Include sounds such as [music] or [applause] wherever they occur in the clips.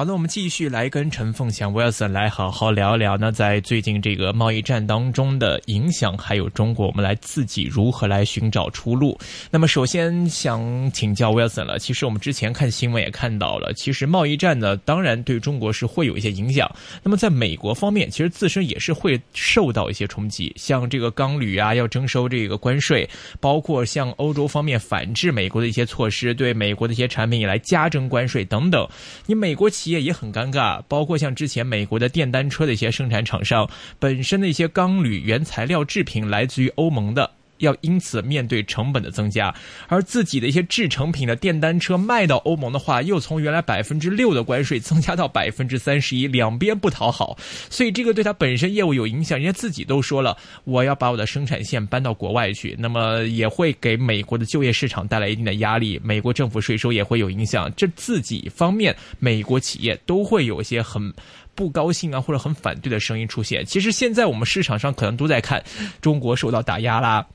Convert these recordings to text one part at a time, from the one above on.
好，的我们继续来跟陈凤祥 Wilson 来好好聊聊呢，在最近这个贸易战当中的影响，还有中国，我们来自己如何来寻找出路。那么，首先想请教 Wilson 了。其实我们之前看新闻也看到了，其实贸易战呢，当然对中国是会有一些影响。那么，在美国方面，其实自身也是会受到一些冲击，像这个钢铝啊，要征收这个关税，包括像欧洲方面反制美国的一些措施，对美国的一些产品也来加征关税等等。你美国企业也很尴尬，包括像之前美国的电单车的一些生产厂商，本身的一些钢铝原材料制品来自于欧盟的，要因此面对成本的增加，而自己的一些制成品的电单车卖到欧盟的话，又从原来百分之六的关税增加到百分之三十一，两边不讨好，所以这个对他本身业务有影响。人家自己都说了，我要把我的生产线搬到国外去，那么也会给美国的就业市场带来一定的压力，美国政府税收也会有影响。这自己方面，美国企业都会有一些很。不高兴啊，或者很反对的声音出现。其实现在我们市场上可能都在看中国受到打压啦，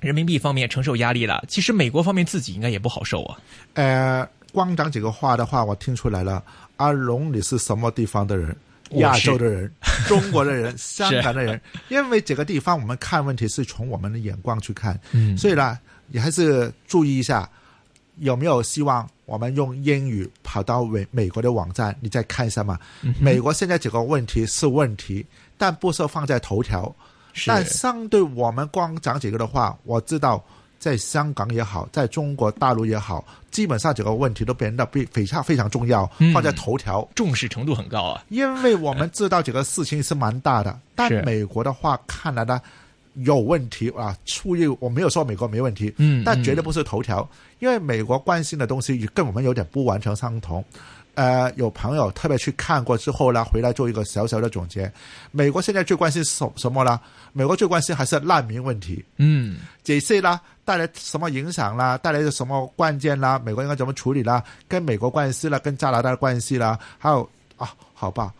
人民币方面承受压力了。其实美国方面自己应该也不好受啊。呃，光讲几个话的话，我听出来了。阿龙，你是什么地方的人？亚洲的人、[laughs] 中国的人、香港的人。因为这个地方我们看问题是从我们的眼光去看，嗯所以呢，你还是注意一下，有没有希望我们用英语跑到美美国的网站，你再看一下嘛。美国现在这个问题是问题，但不是放在头条。是但相对我们光讲几个的话，我知道在香港也好，在中国大陆也好，基本上这个问题都变得非非常非常重要，嗯放在头条。重视程度很高啊。因为我们知道这个事情是蛮大的，[laughs] 但美国的话看来呢有问题啊，出于我没有说美国没问题，嗯但绝对不是头条，因为美国关心的东西跟我们有点不完全相同。呃，有朋友特别去看过之后呢，回来做一个小小的总结。美国现在最关心什什么呢？美国最关心还是难民问题。嗯，这些啦带来什么影响啦，带来什么关键啦，美国应该怎么处理啦，跟美国关系啦，跟加拿大的关系啦，还有啊，好吧，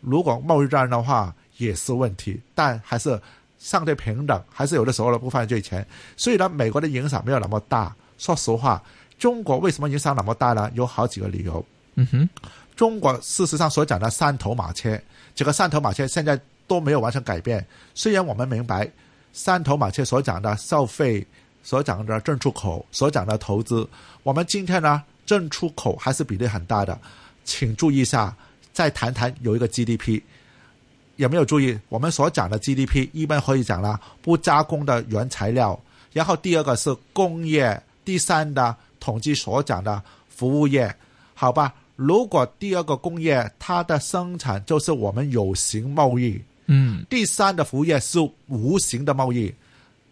如果贸易战的话也是问题，但还是相对平等，还是有的时候呢不犯罪前，所以呢，美国的影响没有那么大。说实话，中国为什么影响那么大呢？有好几个理由。嗯哼，中国事实上所讲的三头马车，这个三头马车现在都没有完全改变。虽然我们明白三头马车所讲的消费、所讲的进出口、所讲的投资，我们今天呢进出口还是比例很大的，请注意一下。再谈谈有一个 GDP，有没有注意？我们所讲的 GDP 一般可以讲了不加工的原材料，然后第二个是工业，第三的统计所讲的服务业，好吧？如果第二个工业它的生产就是我们有形贸易，嗯，第三的服务业是无形的贸易。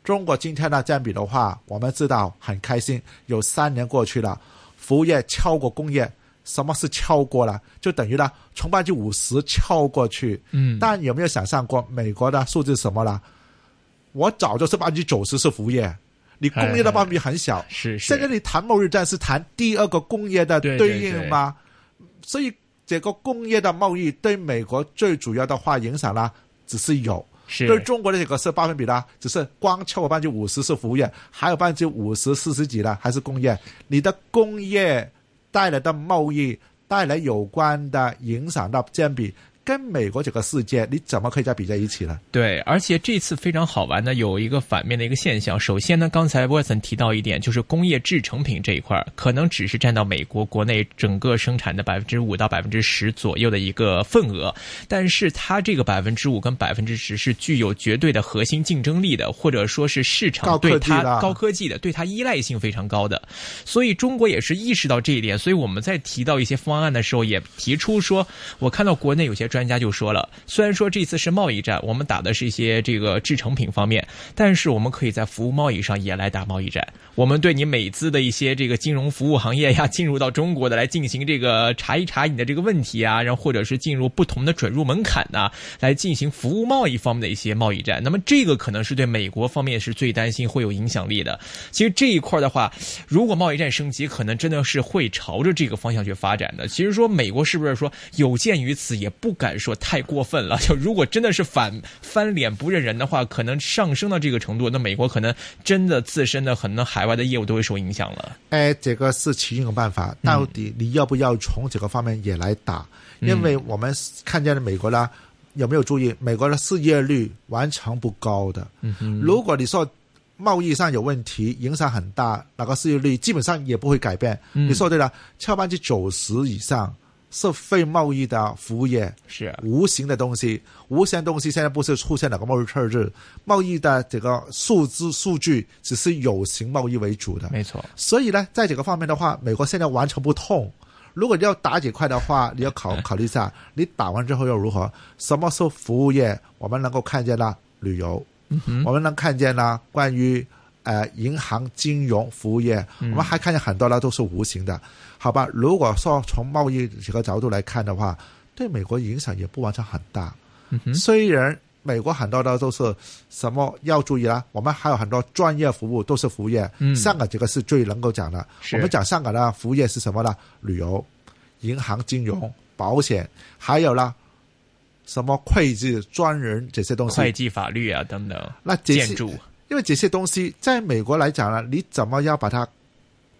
中国今天的占比的话，我们知道很开心，有三年过去了，服务业超过工业。什么是超过了？就等于呢，从百分之五十超过去。嗯但有没有想象过美国的数字什么了？我早就是百分之九十是服务业，你工业的百分比很小。是是。现在你谈贸易战是谈第二个工业的对对应吗？所以这个工业的贸易对美国最主要的话影响呢，只是有。是对中国的这个是百分比呢，只是光超过百分之五十是服务业，还有百分之五十四十几呢还是工业。你的工业带来的贸易带来有关的影响的占比，跟美国这个世界，你怎么可以再比在一起呢？对，而且这次非常好玩的有一个反面的一个现象。首先呢，刚才 Wilson 提到一点，就是工业制成品这一块，可能只是占到美国国内整个生产的百分之五到百分之十左右的一个份额，但是它这个百分之五跟百分之十是具有绝对的核心竞争力的，或者说是市场对它高科技的，对它依赖性非常高的。所以中国也是意识到这一点，所以我们在提到一些方案的时候，也提出说，我看到国内有些专家就说了，虽然说这次是贸易战，我们打的是一些这个制成品方面，但是我们可以在服务贸易上也来打贸易战。我们对你美资的一些这个金融服务行业呀，进入到中国的来进行这个查一查你的这个问题啊，然后或者是进入不同的准入门槛呐、来进行服务贸易方面的一些贸易战。那么这个可能是对美国方面是最担心会有影响力的。其实这一块的话，如果贸易战升级，可能真的是会朝着这个方向去发展的。其实说美国是不是说有鉴于此，也不敢说太过分了。[laughs] 就如果真的是反翻脸不认人的话，可能上升到这个程度，那美国可能真的自身的很多海外的业务都会受影响了。哎，这个是其中一个办法，到底你要不要从这个方面也来打？因为我们看见了美国呢，有没有注意美国的失业率完全不高的？嗯哼，如果你说贸易上有问题，影响很大，那个失业率基本上也不会改变。嗯你说对了，百分之九十以上是非贸易的服务业，是啊无形的东西，无形的东西现在不是出现了个贸易赤字，贸易的这个数字数据只是有形贸易为主的。没错，所以呢，在这个方面的话，美国现在完全不痛。如果你要打几块的话，你要考 [laughs] 考虑一下，你打完之后又如何？什么是服务业？我们能够看见了旅游，我们能看见了关于呃银行、金融服务业，我们还看见很多呢都是无形的，好吧？如果说从贸易这个角度来看的话，对美国影响也不完全很大。虽然美国很多的都是什么要注意啦，我们还有很多专业服务都是服务业。嗯香港这个是最能够讲的。是我们讲香港的服务业是什么呢？旅游、银行、金融、保险，还有啦什么会计专人这些东西。会计、法律啊等等，那建筑，因为这些东西在美国来讲呢，你怎么要把它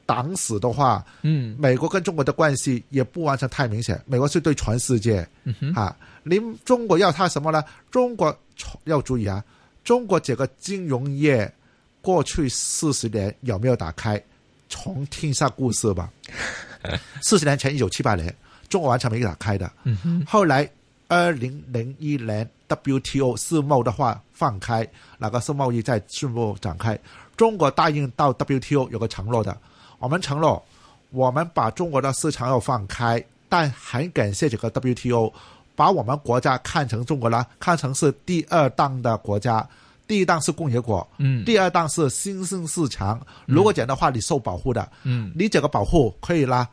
挡死的话，嗯美国跟中国的关系也不完全太明显。美国是对全世界，嗯哼，啊，你中国要它什么呢？中国要注意啊，中国这个金融业过去四十年有没有打开？重听一下故事吧。[laughs] 四十年前，一九七八年，中国完全没打开的。嗯哼，后来二零零一年 WTO 世贸的话放开，那个世贸易再迅速展开。中国答应到 WTO 有个承诺的，我们承诺我们把中国的市场要放开，但很感谢这个 WTO 把我们国家看成中国呢，看成是第二档的国家。第一档是工业国，嗯第二档是新兴市场。如果讲的话，你受保护的，嗯你这个保护可以啦，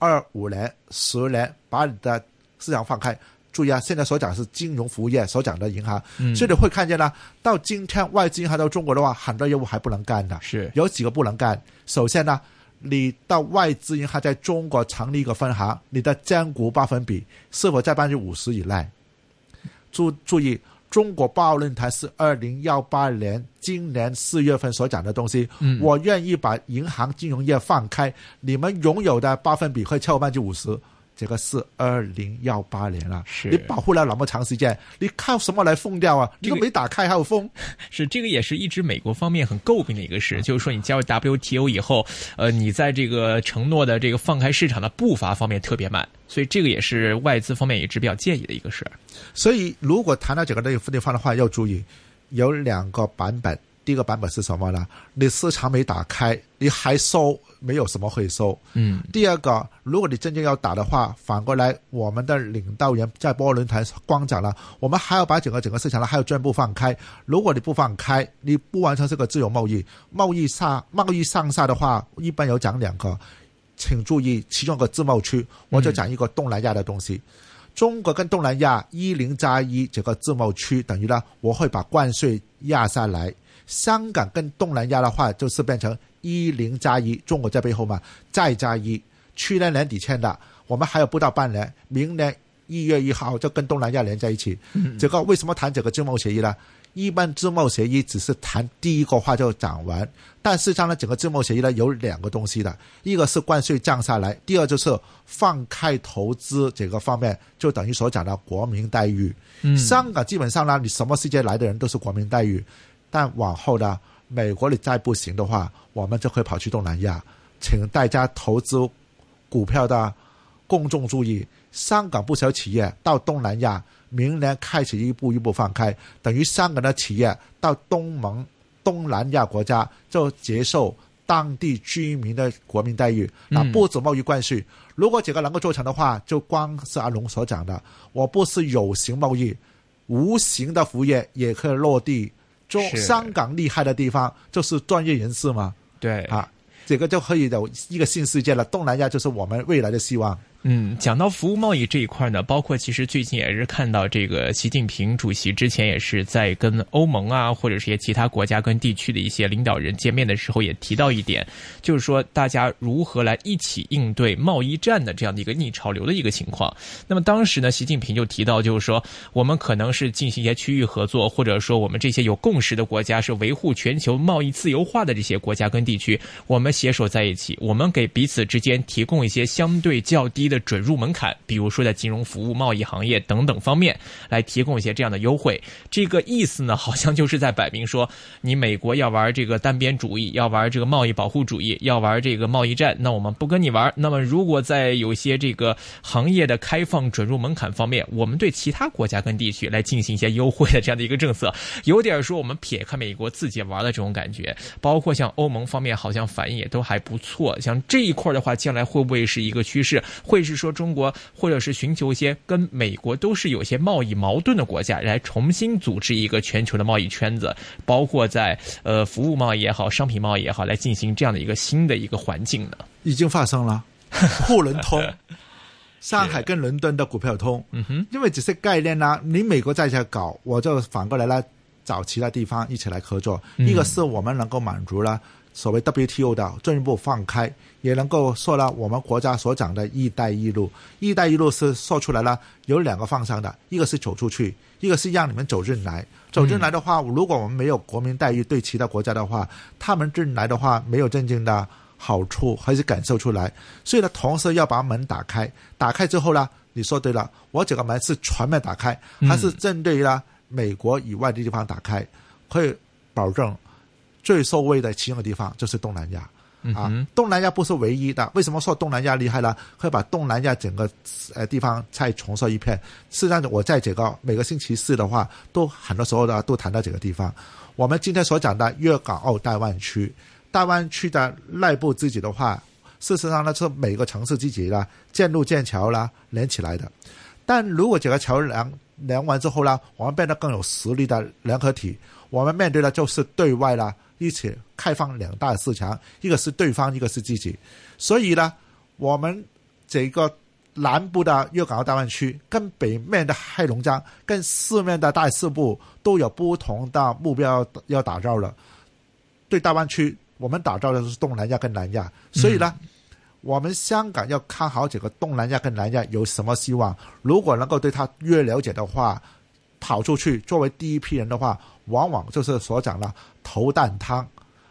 二五年、十年把你的市场放开。注意啊，现在所讲是金融服务业，所讲的银行，嗯所以你会看见呢，到今天外资银行到中国的话，很多业务还不能干的，是有几个不能干。首先呢，你到外资银行在中国成立一个分行，你的占股百分比是否在百分之五十以内？注注意，中国报论坛是二零幺八年今年四月份所讲的东西。嗯我愿意把银行金融业放开，你们拥有的百分比会超过百分之五十。这个是二零幺八年了，是你保护了那么长时间，你靠什么来封掉啊？你这个都没打开还有封？[laughs] 是这个也是一直美国方面很诟病的一个事，就是说你加入 WTO 以后，呃，你在这个承诺的这个放开市场的步伐方面特别慢，所以这个也是外资方面一直比较介意的一个事儿。所以如果谈到这个内地方的话，要注意有两个版本。第一个版本是什么呢？你市场没打开，你还收，没有什么会收。嗯第二个，如果你真正要打的话，反过来，我们的领导人在波论坛光讲了，我们还要把整个整个市场呢，还要全部放开。如果你不放开，你不完成这个自由贸易，贸易上贸易上下的话，一般有讲两个，请注意其中一个自贸区，我就讲一个东南亚的东西。中国跟东南亚一零加一这个自贸区，等于呢，我会把关税压下来。香港跟东南亚的话，就是变成一零加一，中国在背后嘛，再加一。去年年底签的，我们还有不到半年，明年一月一号就跟东南亚连在一起。这个为什么谈这个自贸协议呢？一般自贸协议只是谈第一个话就讲完，但事实上呢，整个自贸协议呢有两个东西的，一个是关税降下来，第二就是放开投资这个方面，就等于所讲的国民待遇。嗯香港基本上呢，你什么世界来的人都是国民待遇，但往后呢，美国你再不行的话，我们就可以跑去东南亚，请大家投资股票的公众注意，香港不少企业到东南亚，明年开始一步一步放开，等于香港的企业到东盟、东南亚国家就接受当地居民的国民待遇，那嗯不止贸易关系。如果这个能够做成的话，就光是阿龙所讲的，我不是有形贸易，无形的服务业也可以落地。中香港厉害的地方就是专业人士嘛，对啊，这个就可以有一个新世界了。东南亚就是我们未来的希望。嗯，讲到服务贸易这一块呢，包括其实最近也是看到这个习近平主席之前也是在跟欧盟啊，或者是一些其他国家跟地区的一些领导人见面的时候，也提到一点，就是说大家如何来一起应对贸易战的这样的一个逆潮流的一个情况。那么当时呢，习近平就提到，就是说我们可能是进行一些区域合作，或者说我们这些有共识的国家是维护全球贸易自由化的这些国家跟地区，我们携手在一起，我们给彼此之间提供一些相对较低。的准入门槛，比如说在金融服务、贸易行业等等方面，来提供一些这样的优惠。这个意思呢，[laughs] 好像就是在摆明说，你美国要玩这个单边主义，要玩这个贸易保护主义，要玩这个贸易战，那我们不跟你玩。那么，如果在有些这个行业的开放准入门槛方面，我们对其他国家跟地区来进行一些优惠的这样的一个政策，有点说我们撇开美国自己玩的这种感觉。包括像欧盟方面，好像反应也都还不错。像这一块的话，将来会不会是一个趋势？会。是说中国，或者是寻求一些跟美国都是有些贸易矛盾的国家，来重新组织一个全球的贸易圈子，包括在呃服务贸易也好，商品贸易也好，来进行这样的一个新的一个环境呢？已经发生了，沪伦通，上海跟伦敦的股票通，嗯哼，因为只是概念啦，你美国在这搞，我就反过来来找其他地方一起来合作，一个是我们能够满足了。所谓 WTO 的进一步放开，也能够说了我们国家所讲的一带一路。一带一路是说出来了，有两个方向的，一个是走出去，一个是让你们走进来。走进来的话，如果我们没有国民待遇对其他国家的话，他们进来的话没有真正的好处，还是感受出来。所以呢，同时要把门打开。打开之后呢，你说对了，我这个门是全面打开，还是针对了美国以外的地方打开，可以保证。最受惠的其中的地方就是东南亚，啊，东南亚不是唯一的。为什么说东南亚厉害呢？会把东南亚整个呃地方再重塑一片。事实上，我在这个每个星期四的话，都很多时候呢都谈到这个地方。我们今天所讲的粤港澳大湾区，大湾区的内部自己的话，事实上呢是每个城市自己呢建路建桥啦连起来的。但如果这个桥梁连完之后呢，我们变得更有实力的联合体，我们面对的就是对外啦。一起开放两大市场，一个是对方，一个是自己。所以呢，我们这个南部的粤港澳大湾区，跟北面的黑龙江，跟四面的大四部都有不同的目标要打造了。对大湾区，我们打造的是东南亚跟南亚。所以呢，我们香港要看好这个东南亚跟南亚有什么希望。如果能够对他越了解的话，跑出去作为第一批人的话。往往就是所讲的头啖汤，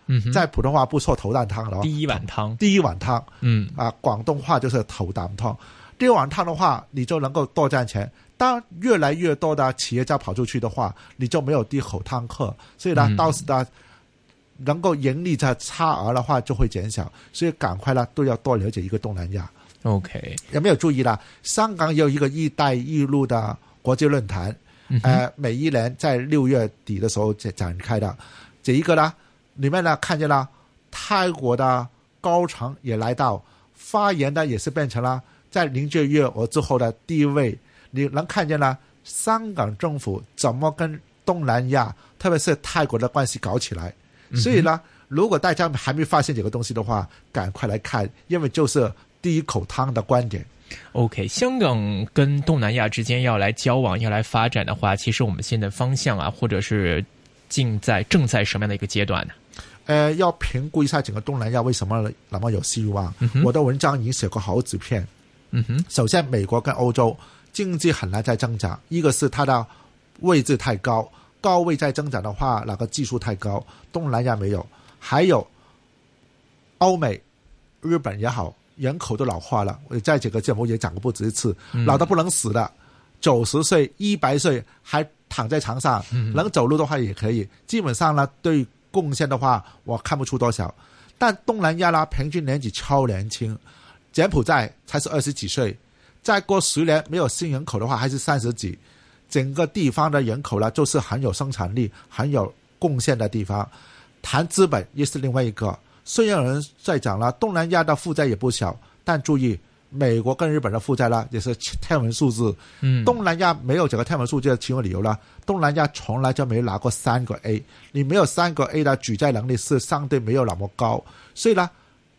嗯，在普通话不说头啖汤了，第一碗汤，第一碗汤，嗯，啊，广东话就是头啖汤。第二碗汤的话，你就能够多赚钱。当越来越多的企业家跑出去的话，你就没有第口汤喝，所以呢，到时呢，能够盈利的差额的话就会减少。所以赶快呢，都要多了解一个东南亚。OK，有没有注意啦？香港有一个“一带一路”的国际论坛。呃，每一年在六月底的时候展展开的，这一个呢，里面呢看见了泰国的高层也来到发言的，也是变成了在零届月娥之后的第一位。你能看见了香港政府怎么跟东南亚，特别是泰国的关系搞起来。所以呢，如果大家还没发现这个东西的话，赶快来看，因为就是第一口汤的观点。OK，香港跟东南亚之间要来交往、要来发展的话，其实我们现在方向啊，或者是正在正在什么样的一个阶段呢？呃，要评估一下整个东南亚为什么那么有希望。我的文章已经写过好几篇。嗯哼，首先美国跟欧洲经济很难再增长，一个是它的位置太高，高位再增长的话，那个技术太高。东南亚没有，还有欧美、日本也好。人口都老化了，我在这个节目也讲过不止一次，老的不能死的，九十岁、一百岁还躺在床上，能走路的话也可以。基本上呢，对贡献的话，我看不出多少。但东南亚呢，平均年纪超年轻，柬埔寨才是二十几岁，再过十年没有新人口的话，还是三十几。整个地方的人口呢，就是很有生产力、很有贡献的地方。谈资本又是另外一个。虽然有人在讲了，东南亚的负债也不小，但注意，美国跟日本的负债呢也是天文数字。嗯，东南亚没有这个天文数字的其中理由呢，东南亚从来就没拿过三个 A，你没有三个 A 的举债能力是相对没有那么高。所以呢，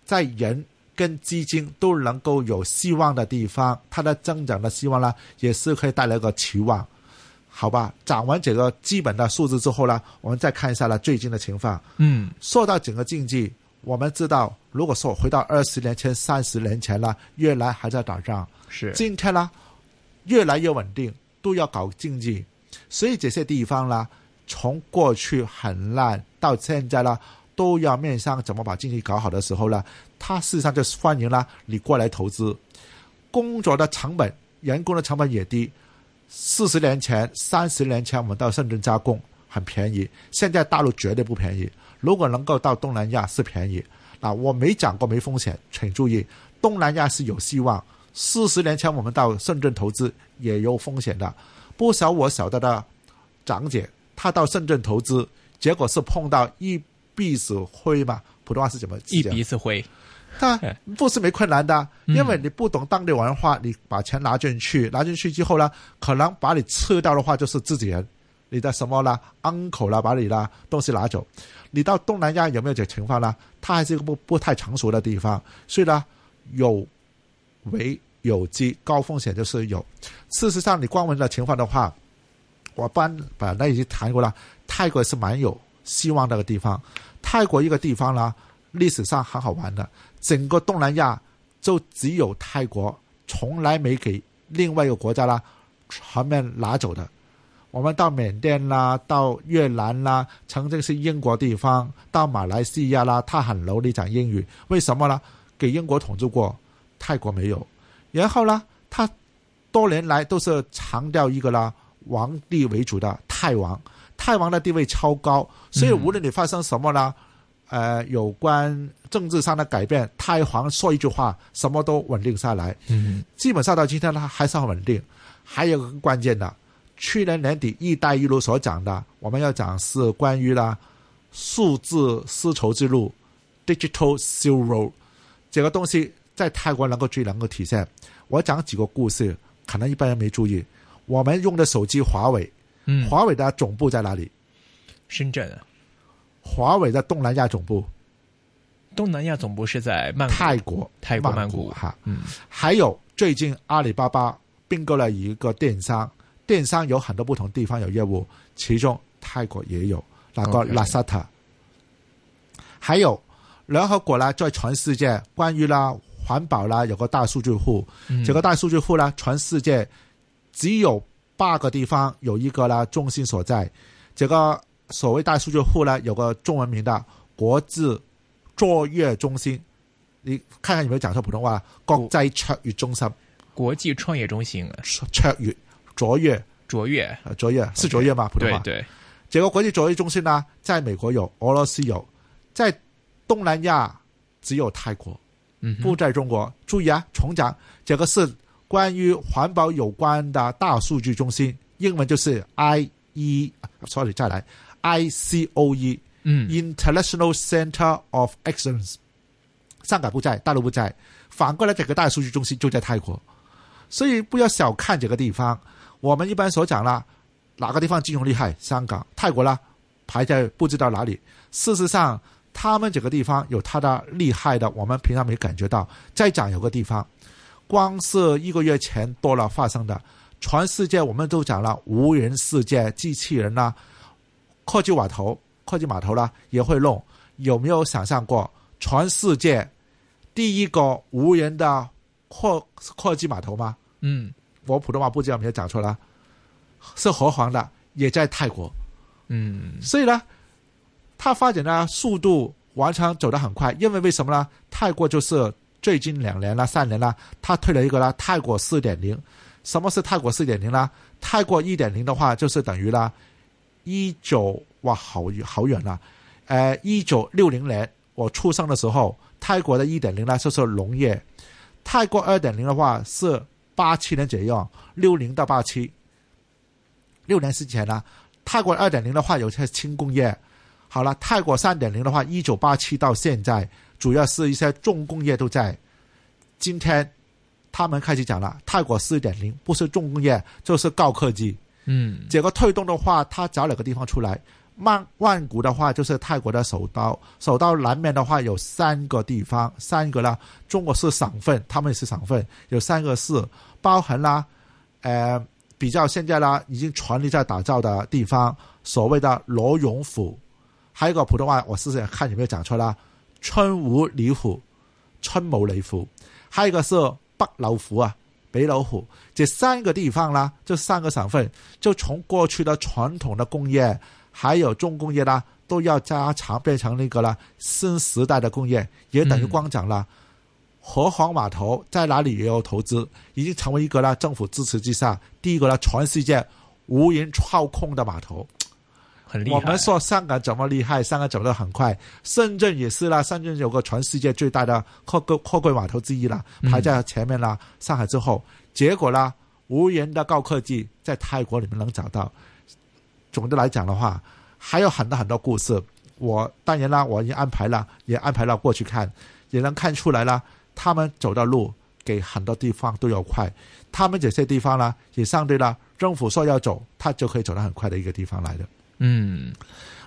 在人跟基金都能够有希望的地方，它的增长的希望呢，也是可以带来一个期望。好吧，讲完这个基本的数字之后呢，我们再看一下呢最近的情况。嗯，说到整个经济，我们知道，如果说回到二十年前、三十年前呢，越南还在打仗，是今天呢越来越稳定，都要搞经济，所以这些地方呢，从过去很烂到现在呢，都要面向怎么把经济搞好的时候呢，它事实上就是欢迎了你过来投资，工作的成本、员工的成本也低。四十年前、三十年前，我们到深圳加工很便宜，现在大陆绝对不便宜。如果能够到东南亚是便宜，啊，我没讲过没风险，请注意，东南亚是有希望。四十年前我们到深圳投资也有风险的，不少我晓得的长姐，她到深圳投资，结果是碰到一鼻子灰嘛，普通话是怎么一讲？鼻子灰，他不是没困难的，因为你不懂当地文化，你把钱拿进去，拿进去之后呢，可能把你吃掉的话就是自己人，你的什么啦，uncle 啦，把你啦东西拿走。你到东南亚有没有这情况呢？它还是一个不不太成熟的地方，所以呢，有为有机，高风险就是有。事实上，你光闻的情况的话，我班本来已经谈过了，泰国是蛮有希望的一个地方。泰国一个地方呢，历史上很好玩的，整个东南亚就只有泰国从来没给另外一个国家啦全面拿走的。我们到缅甸啦，到越南啦，曾经是英国地方，到马来西亚啦，他很流利讲英语，为什么呢？给英国统治过，泰国没有。然后呢，他多年来都是强调一个啦，王帝为主的泰王，泰王的地位超高，所以无论你发生什么呢，呃，有关政治上的改变，泰皇说一句话，什么都稳定下来。嗯，基本上到今天呢，还是很稳定。还有个更关键的，去年年底“一带一路”所讲的，我们要讲是关于啦数字丝绸之路 （Digital Silk Road） 这个东西，在泰国能够最能够体现。我讲几个故事，可能一般人没注意。我们用的手机华为，嗯，华为的总部在哪里？深圳啊，华为的东南亚总部东南亚总部是在曼谷，泰国，泰国曼谷谷哈。嗯，还有最近阿里巴巴并购了一个电商，电商有很多不同地方有业务，其中泰国也有那个拉萨特。还有联合国呢，在全世界关于啦环保啦有个大数据库，嗯这个大数据库呢，全世界只有八个地方有一个啦中心所在。这个所谓大数据库呢，有个中文名的国际卓越中心。你看看有没有讲错普通话？国际卓越中心，国际创业中心啊，卓越卓越卓越，呃卓越是卓越吗？普通话。对对，这个国际卓越中心呢，在美国有，俄罗斯有，在东南亚只有泰国。嗯，不在中国。注意啊，重讲，这个是关于环保有关的大数据中心，英文就是 I E sorry 再来 I C O E 嗯 International Center of Excellence。上海不在，大陆不在，反过来这个大数据中心就在泰国，所以不要小看这个地方。我们一般所讲啦，哪个地方金融厉害？香港、泰国啦，排在不知道哪里。事实上，他们这个地方有它的厉害的，我们平常没感觉到。再讲有个地方，光是一个月前多了发生的，全世界我们都讲了无人世界、机器人啦、科技码头、科技码头啦也会弄。有没有想象过，全世界第一个无人的科科技码头吗？嗯我普通话不知道有没有讲错了，是和黄的，也在泰国。嗯所以呢，它发展的速度完全走得很快，因为为什么呢？泰国就是最近两年啦、三年啦，它推了一个啦泰国四点零。什么是泰国四点零呢？泰国一点零的话，就是等于啦一九哇，好远好远啦，呃，一九六零年我出生的时候，泰国的一点零呢就是农业，泰国二点零的话是八七年左右，六零到八七，六年之前呢。泰国二点零的话有些轻工业，好了，泰国三点零的话，一九八七到现在，主要是一些重工业都在。今天他们开始讲了，泰国四点零不是重工业就是高科技。嗯这个推动的话，他找两个地方出来，曼万谷的话就是泰国的首都，首都南面的话有三个地方，三个呢，中国是省份，他们也是省份，有三个市，包含啦，呃，比较现在啦已经全力在打造的地方，所谓的罗永府，还有一个普通话，我试试看有没有讲错啦，春武里府，春武里府，还有一个是北老府啊。北老虎这三个地方啦，这三个省份，就从过去的传统的工业，还有重工业啦，都要加强变成那个啦新时代的工业，也等于光讲了。河黄码头在哪里也有投资，已经成为一个啦政府支持之下第一个啦全世界无人操控的码头。很厉害。我们说香港怎么厉害，香港走得很快，深圳也是啦。深圳有个全世界最大的货柜货柜码头之一啦，排在前面啦。上海之后，结果啦，无人的高科技在泰国里面能找到。总的来讲的话，还有很多很多故事。我当然啦，我已经安排了，也安排了过去看，也能看出来了。他们走的路给很多地方都要快，他们这些地方呢，也相对呢政府说要走，他就可以走得很快的一个地方来的。嗯，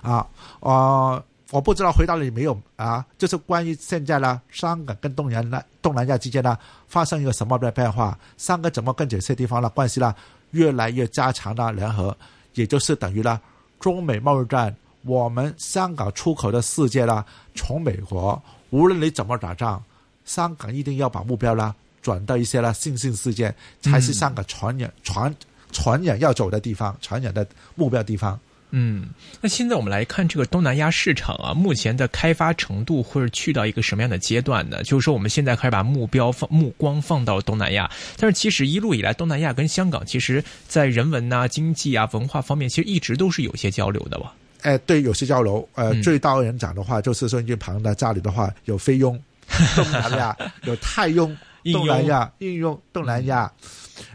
啊，呃，我不知道回答了没有啊？就是关于现在呢，香港跟东南亚、东南亚之间呢，发生一个什么的变化？香港怎么跟这些地方的关系呢越来越加强的联合？也就是等于呢，中美贸易战，我们香港出口的世界呢，从美国，无论你怎么打仗，香港一定要把目标呢转到一些呢新兴事件，才是香港传染、传传染要走的地方，传染的目标地方。嗯，那现在我们来看这个东南亚市场啊，目前的开发程度会去到一个什么样的阶段呢？就是说，我们现在开始把目标放目光放到东南亚，但是其实一路以来，东南亚跟香港其实在人文呐、经济啊、文化方面，其实一直都是有些交流的吧？哎，对，有些交流。呃，最高人讲的话，就是说，音旁的家里的话，有菲佣，[laughs] 东南亚 [laughs] 有泰用，东南亚应用东南亚，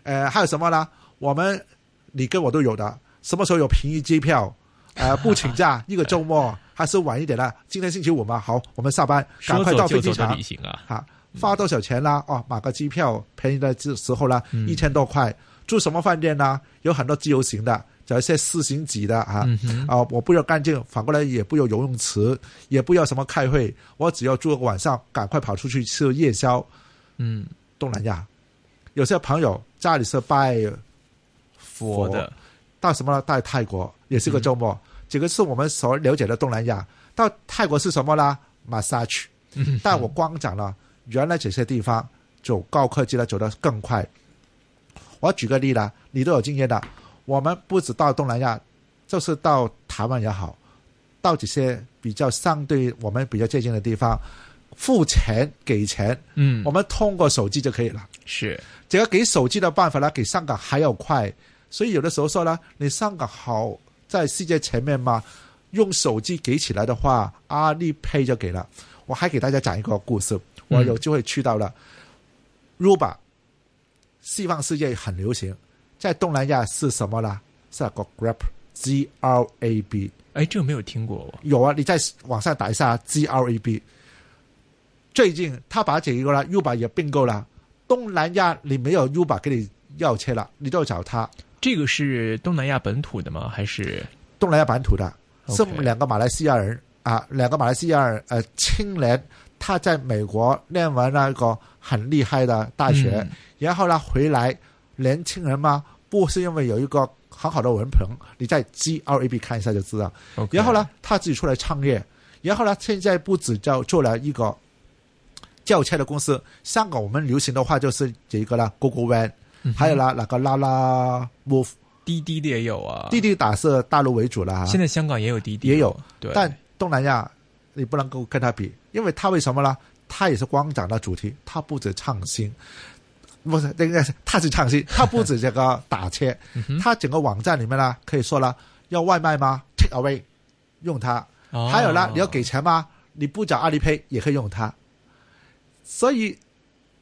呃，还有什么呢？我们你跟我都有的。什么时候有便宜机票？呃，[laughs] 不请假一个周末，还是晚一点的？今天星期五嘛，好，我们下班赶快到飞机场啊！哈，花多少钱啦？哦，买个机票便宜的时时候呢，一千多块。住什么饭店呢？有很多自由行的，找一些四星级的啊啊！我不要干净，反过来也不要游泳池，也不要什么开会，我只要住个晚上，赶快跑出去吃夜宵。嗯，东南亚有些朋友家里是拜佛的。到什么呢？到泰国也是个周末，这个是我们所了解的东南亚。到泰国是什么呢？massage。但我光讲了，原来这些地方走高科技呢，走得更快。我举个例啦，你都有经验的。我们不止到东南亚，就是到台湾也好，到这些比较相对我们比较接近的地方，付钱给钱，嗯，我们通过手机就可以了。是这个给手机的办法呢，给香港还要快。所以有的时候说呢，你香港好在世界前面嘛，用手机给起来的话，阿里 Pay 就给了。我还给大家讲一个故事，我有机会去到了 Ruba，西方世界很流行，在东南亚是什么呢？是个 Grab，G R A B。哎，这个没有听过。有啊，你在网上打一下 G R A B。最近他把这一个呢 Uber 也并购了，东南亚你没有 Uber 给你要车了，你都要找他。这个是东南亚本土的吗？还是东南亚本土的？是两个马来西亚人啊，两个马来西亚人呃青年，他在美国念完那个很厉害的大学，然后呢回来，年轻人嘛，不是因为有一个很好的文凭，你在 G R A B 看一下就知道。然后呢，他自己出来创业，然后呢，现在不止叫做了一个轿车的公司，香港我们流行的话就是这个啦，Google Van。还有啦，那个拉拉 move，滴滴的也有啊。滴滴打是大陆为主了哈。现在香港也有滴滴，也有。对。但东南亚你不能够跟他比，因为他为什么呢？他也是光讲的主题，他不止创新，不是应该是他是创新，他不止这个打车，他整个网站里面呢，可以说了要外卖吗？Take away，用它。还有呢，你要给钱吗？你不找阿里 Pay 也可以用它。所以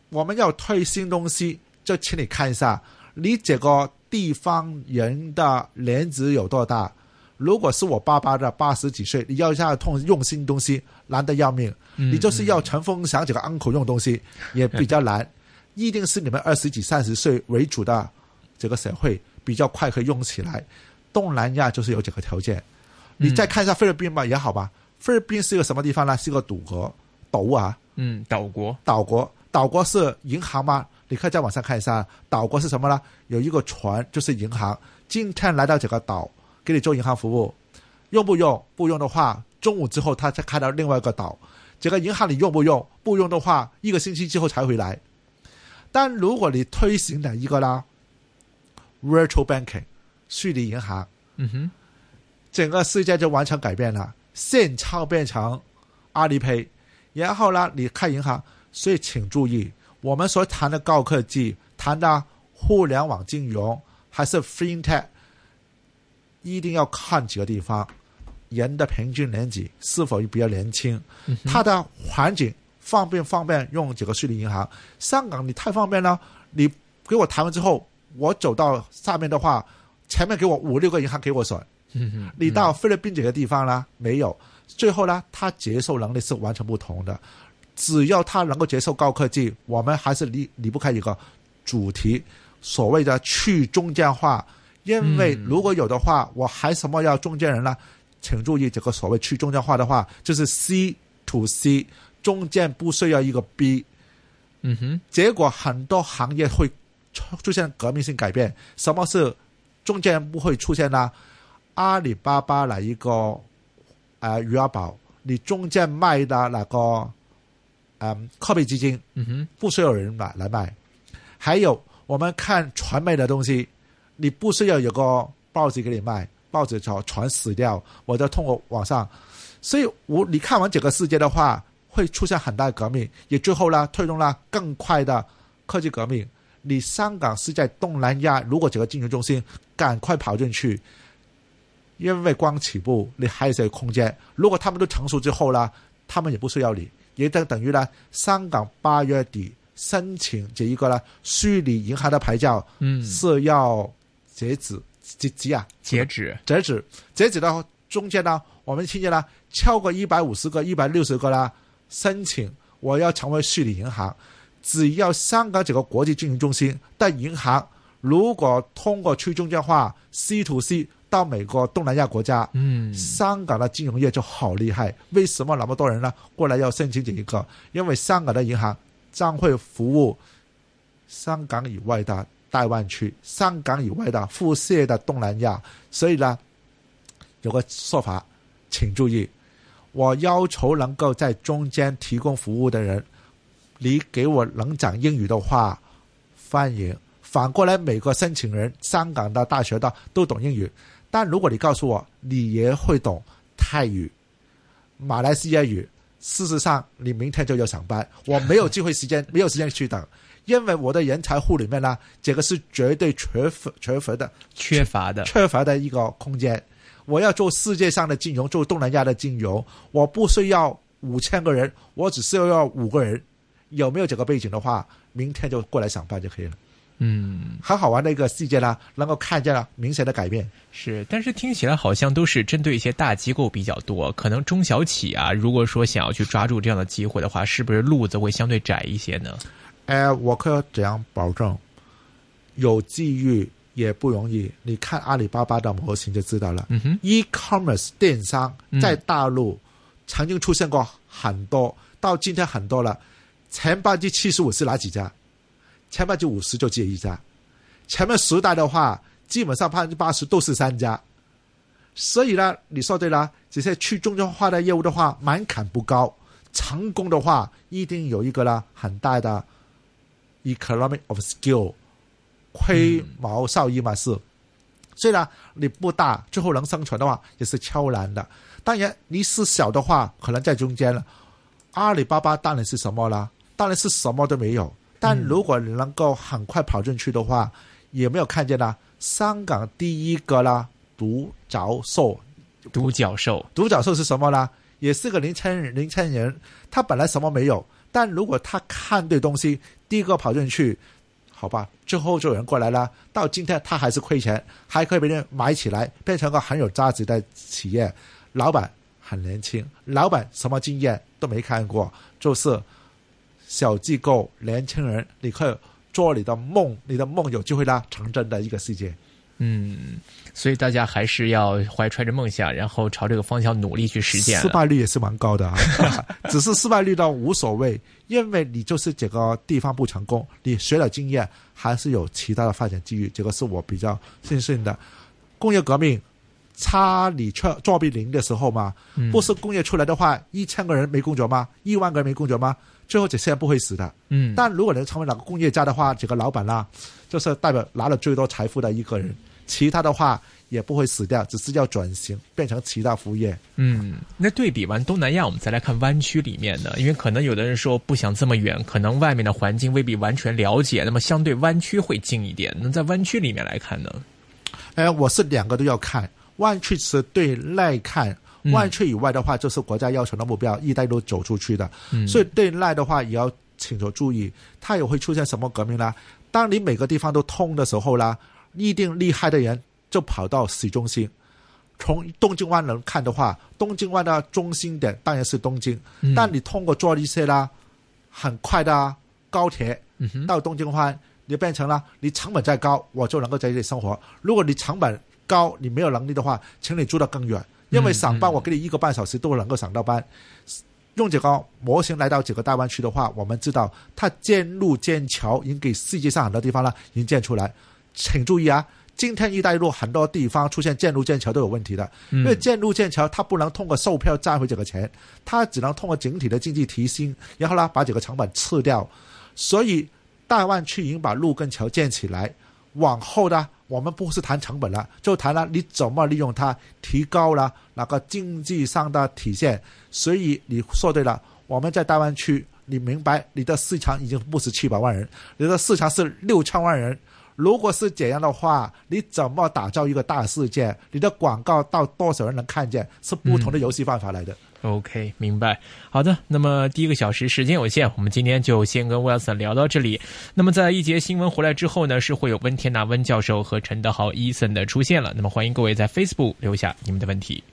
我们要推新东西。就请你看一下，你这个地方人的年纪有多大？如果是我爸爸的八十几岁，你要下痛用新东西难得要命，你就是要陈风祥这个 uncle 用东西也比较难，[laughs] 一定是你们二十几、三十岁为主的这个社会比较快可以用起来。东南亚就是有这个条件，你再看一下菲律宾吧，也好吧。菲律宾是一个什么地方呢？是一个赌国岛啊，嗯，岛国，岛国，岛国是银行吗？你可以在网上看一下，岛国是什么呢？有一个船就是银行，今天来到这个岛给你做银行服务，用不用？不用的话，中午之后他再开到另外一个岛，这个银行你用不用？不用的话，一个星期之后才回来。但如果你推行的一个啦，virtual banking 虚拟银行，嗯哼，整个世界就完全改变了，现钞变成阿里 pay，然后呢，你开银行，所以请注意，我们所谈的高科技，谈的互联网金融还是 fintech，一定要看几个地方，人的平均年纪是否比较年轻，它的环境方便方便用这个虚拟银行。香港你太方便了，你给我谈完之后，我走到下面的话，前面给我五六个银行给我选。嗯，你到菲律宾这个地方呢，没有。最后呢，他接受能力是完全不同的。只要他能够接受高科技，我们还是离离不开一个主题，所谓的去中间化。因为如果有的话，我还什么要中间人呢？请注意，这个所谓去中间化的话，就是 C to C，中间不需要一个 B。嗯哼，结果很多行业会出出现革命性改变。什么是中间不会出现呢？阿里巴巴来一个呃余额宝，你中间卖的那个嗯货币基金，嗯哼，不需要人买来卖。还有我们看传媒的东西，你不需要有个报纸给你卖，报纸就全死掉，我就通过网上。所以我你看完整个世界的话，会出现很大的革命，也最后呢推动了更快的科技革命。你香港是在东南亚，如果整个金融中心赶快跑进去，因为光起步你还有些空间。如果他们都成熟之后呢，他们也不需要你，也等等于呢，香港八月底申请这一个呢虚拟银行的牌照，嗯，是要截止截止啊，截止，截止截止到中间呢，我们听见呢超过一百五十个、一百六十个啦申请，我要成为虚拟银行。只要香港这个国际金融中心的银行，如果通过去中间化 C to C 到美国、东南亚国家，嗯，香港的金融业就好厉害。为什么那么多人呢过来要申请这一个？因为香港的银行将会服务香港以外的大湾区、香港以外的辐射的东南亚，所以呢，有个说法，请注意，我要求能够在中间提供服务的人。你给我能讲英语的话，欢迎。反过来，每个申请人，香港的大学的都懂英语。但如果你告诉我你也会懂泰语、马来西亚语，事实上你明天就要上班，我没有机会时间，没有时间去等，因为我的人才库里面呢，这个是绝对缺乏、缺乏的、缺乏的、缺乏的一个空间。我要做世界上的金融，做东南亚的金融，我不需要五千个人，我只需要五个人。有没有这个背景的话，明天就过来上班就可以了。嗯，很好玩的一个细节呢，能够看见了明显的改变。是，但是听起来好像都是针对一些大机构比较多，可能中小企啊，如果说想要去抓住这样的机会的话，是不是路子会相对窄一些呢？哎，我可以怎样保证，有机遇也不容易。你看阿里巴巴的模型就知道了。嗯哼，e-commerce 电商在大陆曾经出现过很多，到今天很多了。前百分之七十五是哪几家？前百分之五十就这一家。前面十代的话，基本上百分之八十都是三家。所以呢，你说对了，这些去中间化的业务的话，门槛不高，成功的话一定有一个呢很大的 economic of skill，亏毛少一嘛是。虽然你不大，最后能生存的话也是超难的。当然你是小的话，可能在中间了。阿里巴巴当然是什么啦？当然是什么都没有。但如果你能够很快跑进去的话，也没有看见呢？香港第一个啦，独角兽，独角兽，独角兽是什么呢？也是个年轻人，年轻人，他本来什么没有，但如果他看对东西，第一个跑进去，好吧，最后就有人过来了。到今天他还是亏钱，还可以被人买起来，变成个很有价值的企业。老板很年轻，老板什么经验都没看过，就是。小机构、年轻人，你可以做你的梦，你的梦有机会啦成真的一个世界。嗯，所以大家还是要怀揣着梦想，然后朝这个方向努力去实践。失败率也是蛮高的啊，[laughs] 只是失败率倒无所谓，因为你就是这个地方不成功，你学了经验，还是有其他的发展机遇。这个是我比较庆幸的。工业革命差你作作弊零的时候嘛，不是工业出来的话，一千个人没工作吗？一万个人没工作吗？最后这些人不会死的。嗯，但如果能成为哪个工业家的话，这个老板啦，就是代表拿了最多财富的一个人。其他的话也不会死掉，只是要转型变成其他服务业。嗯，那对比完东南亚，我们再来看湾区里面呢，因为可能有的人说不想这么远，可能外面的环境未必完全了解，那么相对湾区会近一点。那在湾区里面来看呢？哎，我是两个都要看，湾区是对内看，湾区以外的话就是国家要求的目标，一带一路走出去的。嗯所以对内的话也要请求注意，它也会出现什么革命呢？当你每个地方都通的时候啦，一定厉害的人就跑到市中心。从东京湾能看的话，东京湾的中心点当然是东京，嗯但你通过坐一些啦很快的啊高铁嗯，到东京湾，你变成了你成本再高，我就能够在这里生活。如果你成本高，你没有能力的话，请你住得更远，因为上班嗯我给你一个半小时都能够上到班。用这个模型来到几个大湾区的话，我们知道它建路建桥已经给世界上很多地方呢已经建出来。请注意啊，今天“一带一路”很多地方出现建路建桥都有问题的，因为建路建桥它不能通过售票赚回这个钱，它只能通过整体的经济提升，然后呢把这个成本吃掉。所以大湾区已经把路跟桥建起来，往后呢，我们不是谈成本了，就谈了你怎么利用它，提高了那个经济上的体现。所以你说对了，我们在大湾区，你明白你的市场已经不是七百万人，你的市场是六千万人。如果是这样的话，你怎么打造一个大世界？你的广告到多少人能看见？是不同的游戏办法来的。OK，明白。好的，那么第一个小时时间有限，我们今天就先跟 Wilson 聊到这里。那么在一节新闻回来之后呢，是会有温天娜温教授和陈德豪 Eason 的出现了。那么欢迎各位在 Facebook 留下你们的问题。